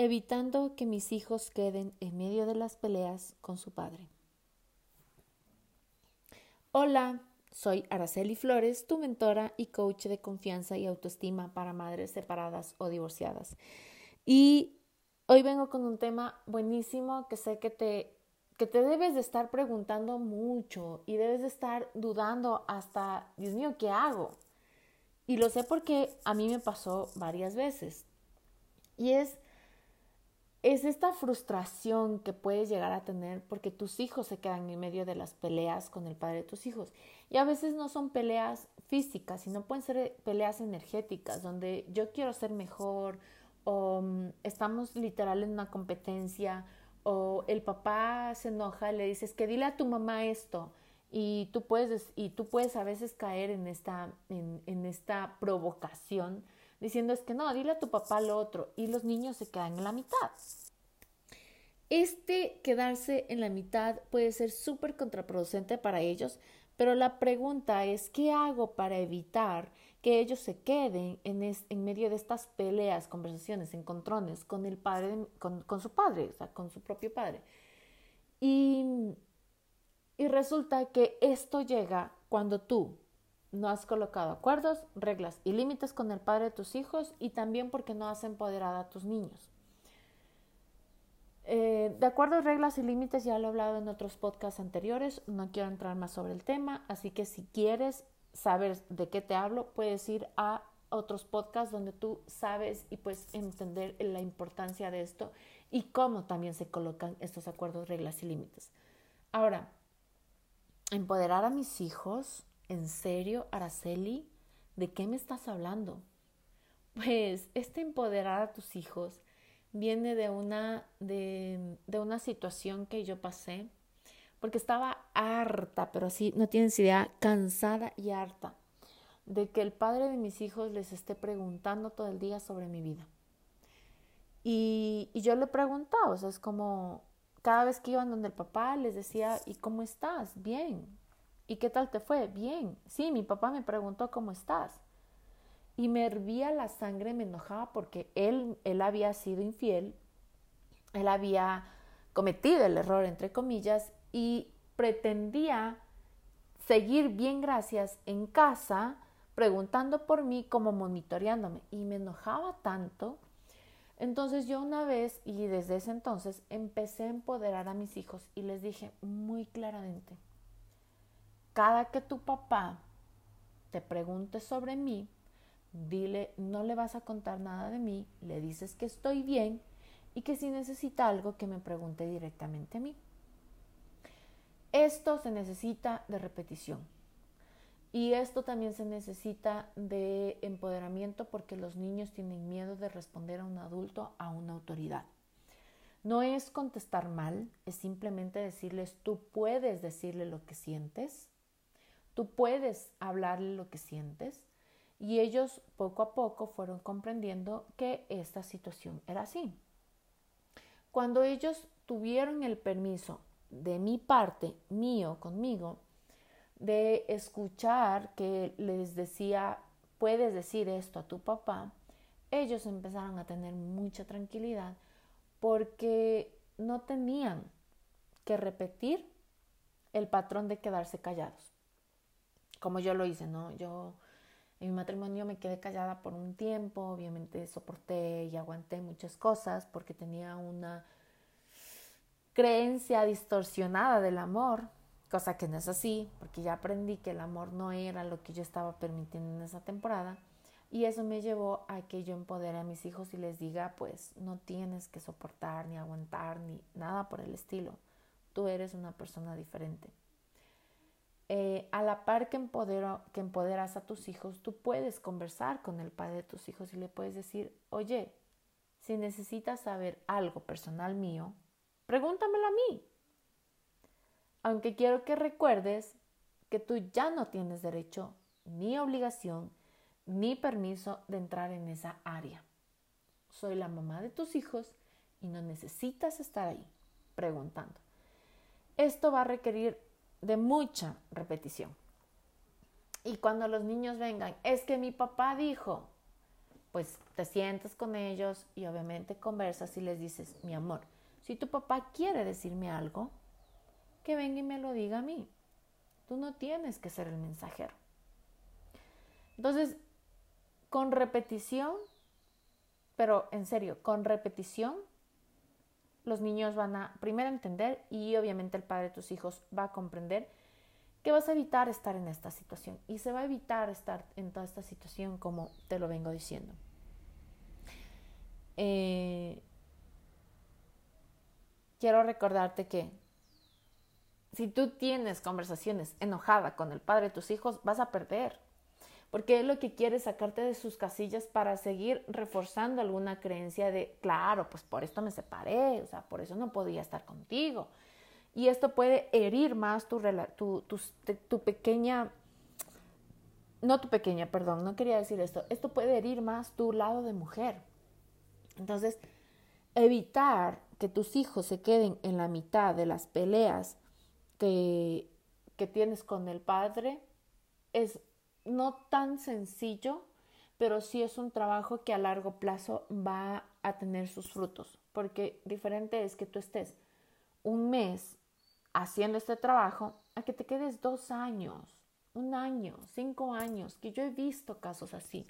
evitando que mis hijos queden en medio de las peleas con su padre. Hola, soy Araceli Flores, tu mentora y coach de confianza y autoestima para madres separadas o divorciadas. Y hoy vengo con un tema buenísimo que sé que te, que te debes de estar preguntando mucho y debes de estar dudando hasta, Dios mío, ¿qué hago? Y lo sé porque a mí me pasó varias veces. Y es es esta frustración que puedes llegar a tener porque tus hijos se quedan en medio de las peleas con el padre de tus hijos. Y a veces no son peleas físicas, sino pueden ser peleas energéticas, donde yo quiero ser mejor o mm, estamos literal en una competencia o el papá se enoja y le dices que dile a tu mamá esto y tú puedes, y tú puedes a veces caer en esta, en esta provocación diciendo es que no, dile a tu papá lo otro y los niños se quedan en la mitad. Este quedarse en la mitad puede ser súper contraproducente para ellos, pero la pregunta es, ¿qué hago para evitar que ellos se queden en, en medio de estas peleas, conversaciones, encontrones con el padre, con, con, su padre, o sea, con su propio padre? Y, y resulta que esto llega cuando tú no has colocado acuerdos, reglas y límites con el padre de tus hijos y también porque no has empoderado a tus niños. Eh, de acuerdo reglas y límites, ya lo he hablado en otros podcasts anteriores, no quiero entrar más sobre el tema, así que si quieres saber de qué te hablo, puedes ir a otros podcasts donde tú sabes y puedes entender la importancia de esto y cómo también se colocan estos acuerdos, reglas y límites. Ahora, empoderar a mis hijos ¿En serio, Araceli? ¿De qué me estás hablando? Pues este empoderar a tus hijos viene de una, de, una situación que yo pasé, porque estaba harta, pero así no tienes idea, cansada y harta de que el padre de mis hijos les esté preguntando todo el día sobre mi vida. Y, y yo le preguntaba, o sea, es como cada vez que iban donde el papá les decía, ¿y cómo estás? Bien, ¿Y qué tal te fue? Bien. Sí, mi papá me preguntó cómo estás. Y me hervía la sangre, me enojaba porque él, él había sido infiel, él había cometido el error, entre comillas, y pretendía seguir bien gracias en casa, preguntando por mí, como monitoreándome. Y me enojaba tanto. Entonces yo una vez, y desde ese entonces, empecé a empoderar a mis hijos y les dije muy claramente, cada que tu papá te pregunte sobre mí, dile, no le vas a contar nada de mí, le dices que estoy bien y que si necesita algo que me pregunte directamente a mí. Esto se necesita de repetición. Y esto también se necesita de empoderamiento porque los niños tienen miedo de responder a un adulto, a una autoridad. No es contestar mal, es simplemente decirles, tú puedes decirle lo que sientes, Tú puedes hablarle lo que sientes y ellos poco a poco fueron comprendiendo que esta situación era así. Cuando ellos tuvieron el permiso de mi parte, mío, conmigo, de escuchar que les decía, puedes decir esto a tu papá, ellos empezaron a tener mucha tranquilidad porque no tenían que repetir el patrón de quedarse callados como yo lo hice, ¿no? Yo en mi matrimonio me quedé callada por un tiempo, obviamente soporté y aguanté muchas cosas porque tenía una creencia distorsionada del amor, cosa que no es así, porque ya aprendí que el amor no era lo que yo estaba permitiendo en esa temporada. Y eso me llevó a que yo empodere a mis hijos y les diga, pues no tienes que soportar ni aguantar ni nada por el estilo. Tú eres una persona diferente. Eh, a la par que, que empoderas a tus hijos, tú puedes conversar con el padre de tus hijos y le puedes decir, oye, si necesitas saber algo personal mío, pregúntamelo a mí. Aunque quiero que recuerdes que tú ya no tienes derecho ni obligación ni permiso de entrar en esa área. Soy la mamá de tus hijos y no necesitas estar ahí preguntando. Esto va a requerir de mucha repetición. Y cuando los niños vengan, es que mi papá dijo, pues te sientas con ellos y obviamente conversas y les dices, mi amor, si tu papá quiere decirme algo, que venga y me lo diga a mí. Tú no tienes que ser el mensajero. Entonces, con repetición, pero en serio, con repetición, los niños van a primero entender y obviamente el padre de tus hijos va a comprender que vas a evitar estar en esta situación y se va a evitar estar en toda esta situación como te lo vengo diciendo. Eh, quiero recordarte que si tú tienes conversaciones enojada con el padre de tus hijos, vas a perder. Porque él lo que quiere es sacarte de sus casillas para seguir reforzando alguna creencia de, claro, pues por esto me separé, o sea, por eso no podía estar contigo. Y esto puede herir más tu, tu, tu, pequeña, no tu pequeña, perdón, no quería decir esto, esto puede herir más tu lado de mujer. Entonces, evitar que tus hijos se queden en la mitad de las peleas que, que tienes con el padre es no tan sencillo, pero sí es un trabajo que a largo plazo va a tener sus frutos, porque diferente es que tú estés un mes haciendo este trabajo a que te quedes dos años, un año, cinco años, que yo he visto casos así.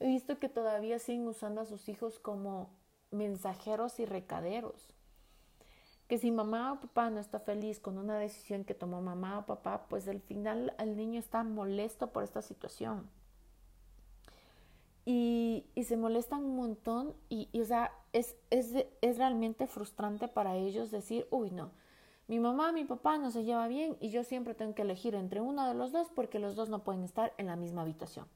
He visto que todavía siguen usando a sus hijos como mensajeros y recaderos. Que si mamá o papá no está feliz con una decisión que tomó mamá o papá, pues al final el niño está molesto por esta situación. Y, se molestan un montón y, o sea, es, es, es realmente frustrante para ellos decir, uy, no, mi mamá, mi papá no se lleva bien y yo siempre tengo que elegir entre uno de los dos porque los dos no pueden estar en la misma habitación.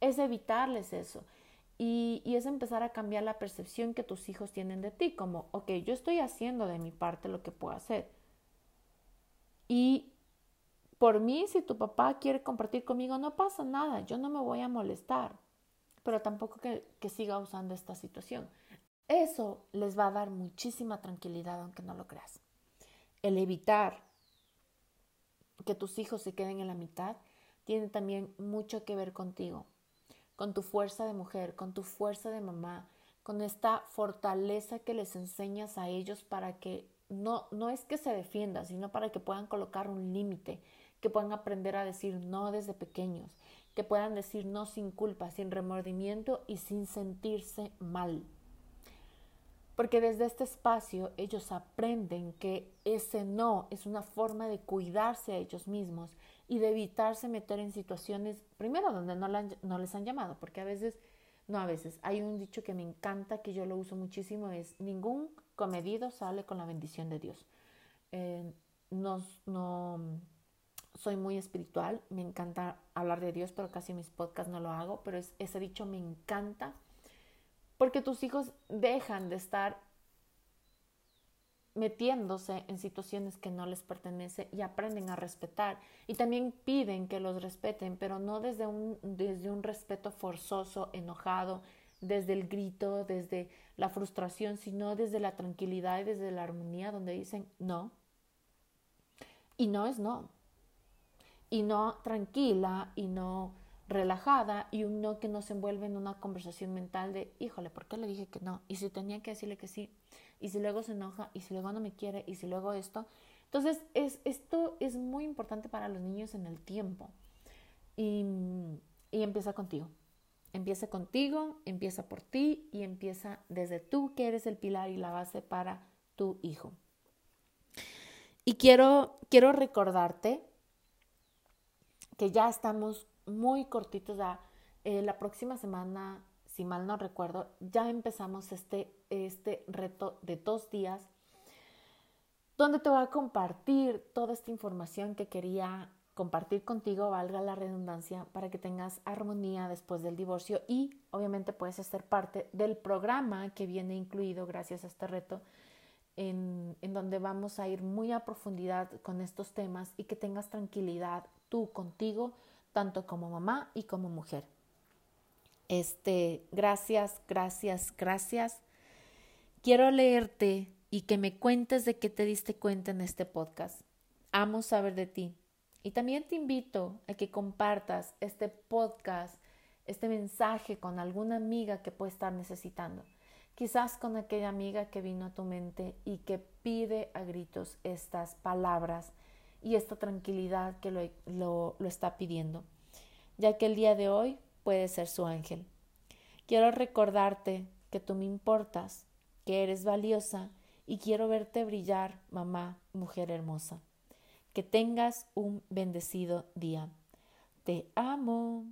Es evitarles eso. Y, es empezar a cambiar la percepción que tus hijos tienen de ti, como, ok, yo estoy haciendo de mi parte lo que puedo hacer. Y por mí, si tu papá quiere compartir conmigo, no pasa nada, yo no me voy a molestar, pero tampoco que, que siga usando esta situación. Eso les va a dar muchísima tranquilidad, aunque no lo creas el evitar que tus hijos se queden en la mitad tiene también mucho que ver contigo, con tu fuerza de mujer, con tu fuerza de mamá, con esta fortaleza que les enseñas a ellos para que no, no es que se defiendan, sino para que puedan colocar un límite, que puedan aprender a decir no desde pequeños, que puedan decir no sin culpa, sin remordimiento y sin sentirse mal. Porque desde este espacio ellos aprenden que ese no es una forma de cuidarse a ellos mismos y de evitarse meter en situaciones, primero, donde no, les han llamado, porque a veces, no a veces, hay un dicho que me encanta, que yo lo uso muchísimo, es ningún comedido sale con la bendición de Dios. Eh, no, no soy muy espiritual, me encanta hablar de Dios, pero casi en mis podcasts no lo hago, pero ese dicho me encanta porque tus hijos dejan de estar metiéndose en situaciones que no les pertenecen y aprenden a respetar. Y también piden que los respeten, pero no desde un, desde un respeto forzoso, enojado, desde el grito, desde la frustración, sino desde la tranquilidad y desde la armonía, donde dicen no. Y no es no. Y no tranquila y no relajada y un no que no se envuelve en una conversación mental de, híjole, ¿por qué le dije que no? Y si tenía que decirle que sí, y si luego se enoja, y si luego no me quiere, y si luego esto. Entonces, es, esto es muy importante para los niños en el tiempo. Y, y empieza contigo. Empieza contigo, empieza por ti y empieza desde tú que eres el pilar y la base para tu hijo. Y quiero, quiero recordarte que ya estamos muy cortitos. Eh, la próxima semana, si mal no recuerdo, ya empezamos este, este reto de dos días donde te voy a compartir toda esta información que quería compartir contigo, valga la redundancia, para que tengas armonía después del divorcio y obviamente puedes ser parte del programa que viene incluido gracias a este reto, en, en donde vamos a ir muy a profundidad con estos temas y que tengas tranquilidad tú contigo, tanto como mamá y como mujer. Este, gracias, gracias, gracias. Quiero leerte y que me cuentes de qué te diste cuenta en este podcast. Amo saber de ti. Y también te invito a que compartas este podcast este mensaje con alguna amiga que puede estar necesitando. Quizás con aquella amiga que vino a tu mente y que pide a gritos estas palabras y esta tranquilidad que lo, lo, lo está pidiendo, ya que el día de hoy puede ser su ángel. Quiero recordarte que tú me importas, que eres valiosa y quiero verte brillar, mamá, mujer hermosa. Que tengas un bendecido día. Te amo.